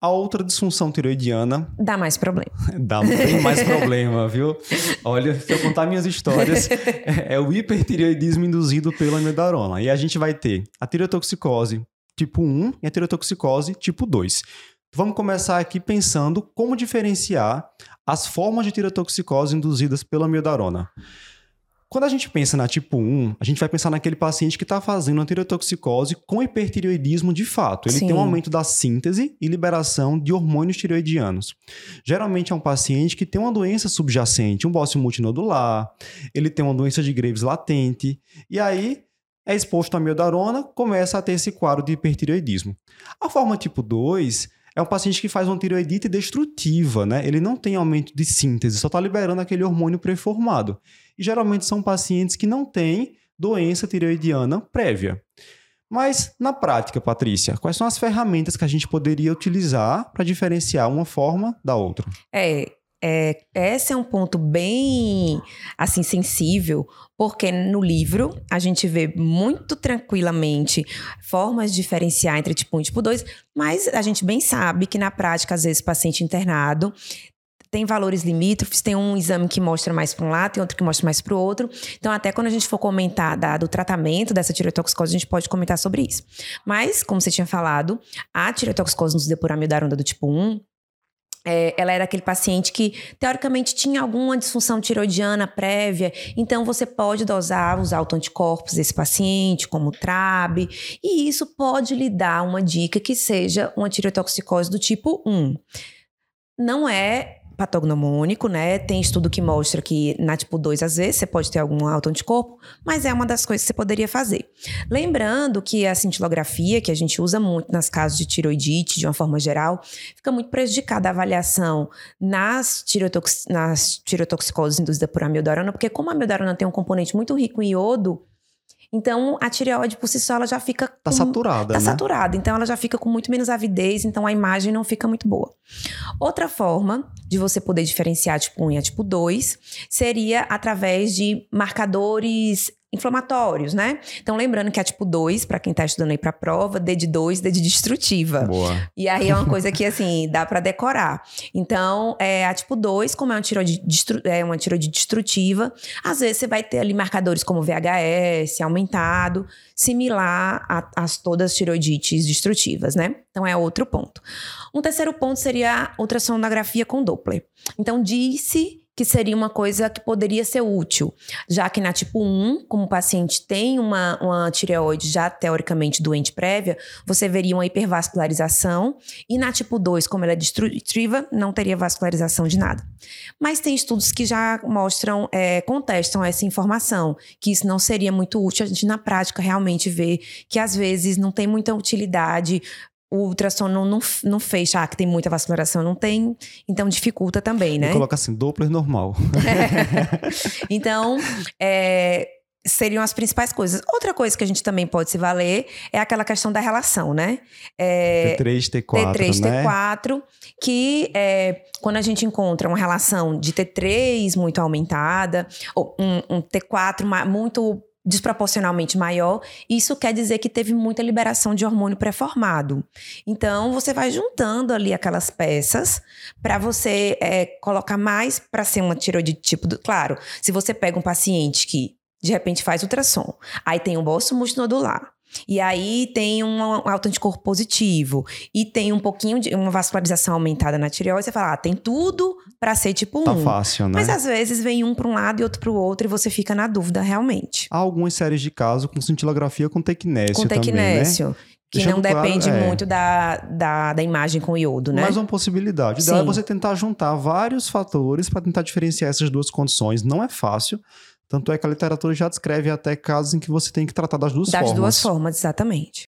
A outra disfunção tiroidiana. Dá mais problema. Dá tem mais problema, viu? Olha, se eu contar minhas histórias, é, é o hipertireoidismo induzido pela amidarona. E a gente vai ter a tireotoxicose tipo 1 e a tireotoxicose tipo 2. Vamos começar aqui pensando como diferenciar as formas de tireotoxicose induzidas pela amiodarona. Quando a gente pensa na tipo 1, a gente vai pensar naquele paciente que está fazendo uma tireotoxicose com hipertireoidismo de fato. Ele Sim. tem um aumento da síntese e liberação de hormônios tireoidianos. Geralmente é um paciente que tem uma doença subjacente, um bócio multinodular, ele tem uma doença de Graves latente, e aí é exposto à miodarona, começa a ter esse quadro de hipertireoidismo. A forma tipo 2 é um paciente que faz uma tireoidite destrutiva, né? Ele não tem aumento de síntese, só está liberando aquele hormônio pré-formado. E geralmente são pacientes que não têm doença tireoidiana prévia. Mas, na prática, Patrícia, quais são as ferramentas que a gente poderia utilizar para diferenciar uma forma da outra? É, é, esse é um ponto bem assim sensível, porque no livro a gente vê muito tranquilamente formas de diferenciar entre tipo 1 e tipo 2, mas a gente bem sabe que na prática, às vezes, paciente internado tem valores limítrofes, tem um exame que mostra mais para um lado, tem outro que mostra mais para o outro. Então, até quando a gente for comentar da, do tratamento dessa tireotoxicose, a gente pode comentar sobre isso. Mas, como você tinha falado, a tireotoxicose nos depuramidar do tipo 1, é, ela era aquele paciente que, teoricamente, tinha alguma disfunção tiroidiana prévia, então você pode dosar os autoanticorpos desse paciente, como TRAB, e isso pode lhe dar uma dica que seja uma tireotoxicose do tipo 1. Não é patognomônico, né? Tem estudo que mostra que na tipo 2, às vezes, você pode ter algum autoanticorpo, mas é uma das coisas que você poderia fazer. Lembrando que a cintilografia, que a gente usa muito nas casos de tiroidite, de uma forma geral, fica muito prejudicada a avaliação nas, tirotox nas tirotoxicoses induzidas por amiodarona, porque como a amiodarona tem um componente muito rico em iodo, então, a tireoide por si só ela já fica. Tá com, saturada. Tá né? saturada. Então, ela já fica com muito menos avidez, então a imagem não fica muito boa. Outra forma de você poder diferenciar tipo 1 e a tipo 2 seria através de marcadores inflamatórios, né? Então, lembrando que a tipo 2, para quem tá estudando aí pra prova, D de 2, D de destrutiva. Boa. E aí é uma coisa que, assim, dá para decorar. Então, é, a tipo 2, como é uma tiroide, destru, é uma tiroide destrutiva, às vezes você vai ter ali marcadores como VHS aumentado, similar às todas as tiroidites destrutivas, né? Então, é outro ponto. Um terceiro ponto seria a ultrassonografia com Doppler. Então, disse que seria uma coisa que poderia ser útil, já que na tipo 1, como o paciente tem uma, uma tireoide já teoricamente doente prévia, você veria uma hipervascularização, e na tipo 2, como ela é destrutiva, não teria vascularização de nada. Mas tem estudos que já mostram, é, contestam essa informação, que isso não seria muito útil, a gente na prática realmente vê que às vezes não tem muita utilidade o ultrassom não, não, não fecha, ah, que tem muita vascularização, não tem, então dificulta também, né? Coloca assim, Doppler normal. É. Então, é, seriam as principais coisas. Outra coisa que a gente também pode se valer é aquela questão da relação, né? É, T3, T4, T3, né? T4, que é, quando a gente encontra uma relação de T3 muito aumentada, ou um, um T4 muito desproporcionalmente maior, isso quer dizer que teve muita liberação de hormônio pré-formado. Então, você vai juntando ali aquelas peças para você é, colocar mais para ser uma tiroide tipo. Do, claro, se você pega um paciente que de repente faz ultrassom, aí tem um bolso multinodular, e aí tem um alto anticorpo positivo e tem um pouquinho de uma vascularização aumentada na tireoide, você fala, ah, tem tudo para ser tipo 1. Tá fácil, né? Mas às vezes vem um para um lado e outro para o outro e você fica na dúvida realmente. Há algumas séries de casos com cintilografia com tecnésio com tecnésio. Também, né? Que Deixando não depende claro, é. muito da, da, da, imagem com iodo, né? Mas uma possibilidade. Sim. é você tentar juntar vários fatores para tentar diferenciar essas duas condições. Não é fácil. Tanto é que a literatura já descreve até casos em que você tem que tratar das duas das formas. Das duas formas, exatamente.